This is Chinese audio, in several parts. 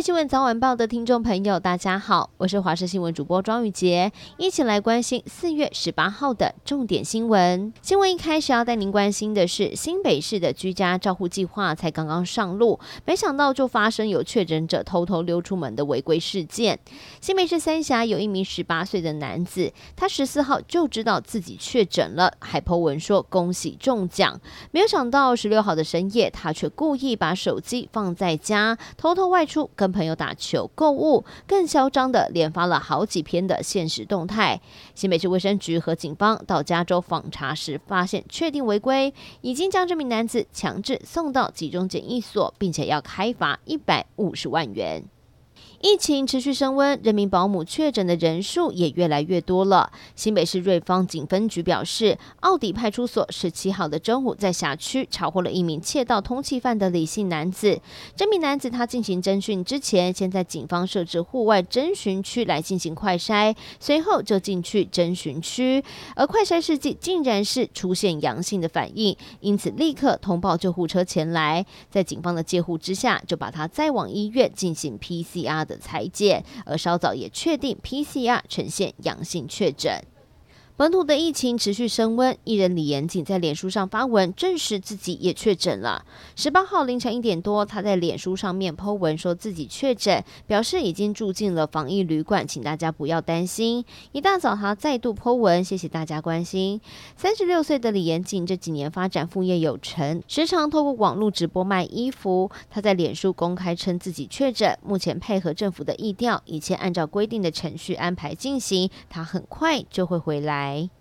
新闻早晚报的听众朋友，大家好，我是华视新闻主播庄宇杰，一起来关心四月十八号的重点新闻。新闻一开始要带您关心的是，新北市的居家照护计划才刚刚上路，没想到就发生有确诊者偷偷溜出门的违规事件。新北市三峡有一名十八岁的男子，他十四号就知道自己确诊了，还 po 文说恭喜中奖，没有想到十六号的深夜，他却故意把手机放在家，偷偷外出。跟朋友打球、购物，更嚣张的连发了好几篇的现实动态。新北市卫生局和警方到加州访查时，发现确定违规，已经将这名男子强制送到集中检疫所，并且要开罚一百五十万元。疫情持续升温，人民保姆确诊的人数也越来越多了。新北市瑞芳警分局表示，奥底派出所十七号的中午在辖区查获了一名窃盗通缉犯的李姓男子。这名男子他进行侦讯之前，先在警方设置户外侦讯区来进行快筛，随后就进去侦讯区，而快筛试剂竟然是出现阳性的反应，因此立刻通报救护车前来，在警方的介护之下，就把他载往医院进行 PCR。大的裁剪，而稍早也确定 PCR 呈现阳性确诊。本土的疫情持续升温，艺人李延景在脸书上发文证实自己也确诊了。十八号凌晨一点多，他在脸书上面 po 文说自己确诊，表示已经住进了防疫旅馆，请大家不要担心。一大早他再度 po 文，谢谢大家关心。三十六岁的李延景这几年发展副业有成，时常透过网络直播卖衣服。他在脸书公开称自己确诊，目前配合政府的疫调，一切按照规定的程序安排进行，他很快就会回来。Bye.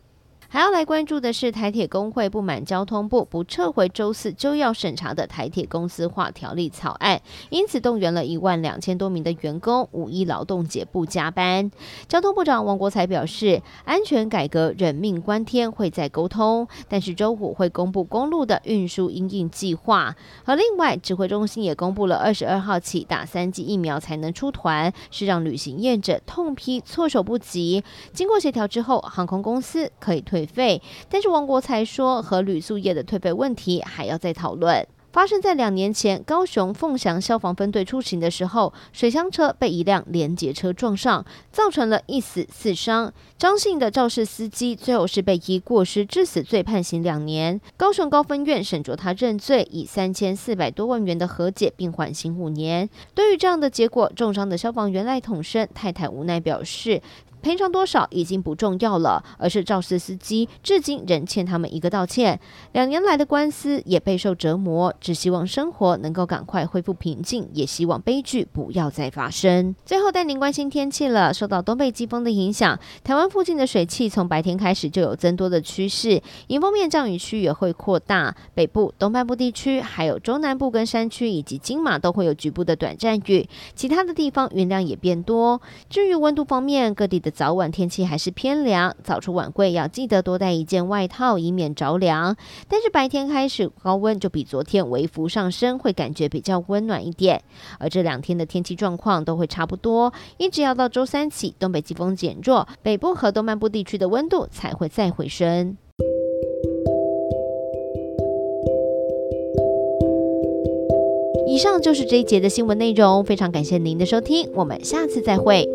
还要来关注的是，台铁工会不满交通部不撤回周四就要审查的台铁公司化条例草案，因此动员了一万两千多名的员工五一劳动节不加班。交通部长王国材表示，安全改革人命关天，会再沟通，但是周五会公布公路的运输因应计划。而另外，指挥中心也公布了二十二号起打三剂疫苗才能出团，是让旅行业者痛批措手不及。经过协调之后，航空公司可以退退费，但是王国才说，和旅宿业的退费问题还要再讨论。发生在两年前，高雄凤翔消防分队出勤的时候，水箱车被一辆联结车撞上，造成了一死四伤。张姓的肇事司机最后是被以过失致死罪判刑两年。高雄高分院审酌他认罪，以三千四百多万元的和解，并缓刑五年。对于这样的结果，重伤的消防员赖统生太太无奈表示。赔偿多少已经不重要了，而是肇事司机至今仍欠他们一个道歉。两年来的官司也备受折磨，只希望生活能够赶快恢复平静，也希望悲剧不要再发生。最后带您关心天气了，受到东北季风的影响，台湾附近的水汽从白天开始就有增多的趋势，迎风面降雨区也会扩大，北部、东半部地区还有中南部跟山区以及金马都会有局部的短暂雨，其他的地方云量也变多。至于温度方面，各地的早晚天气还是偏凉，早出晚归要记得多带一件外套，以免着凉。但是白天开始高温就比昨天微幅上升，会感觉比较温暖一点。而这两天的天气状况都会差不多，一直要到周三起，东北季风减弱，北部和东半部地区的温度才会再回升。以上就是这一节的新闻内容，非常感谢您的收听，我们下次再会。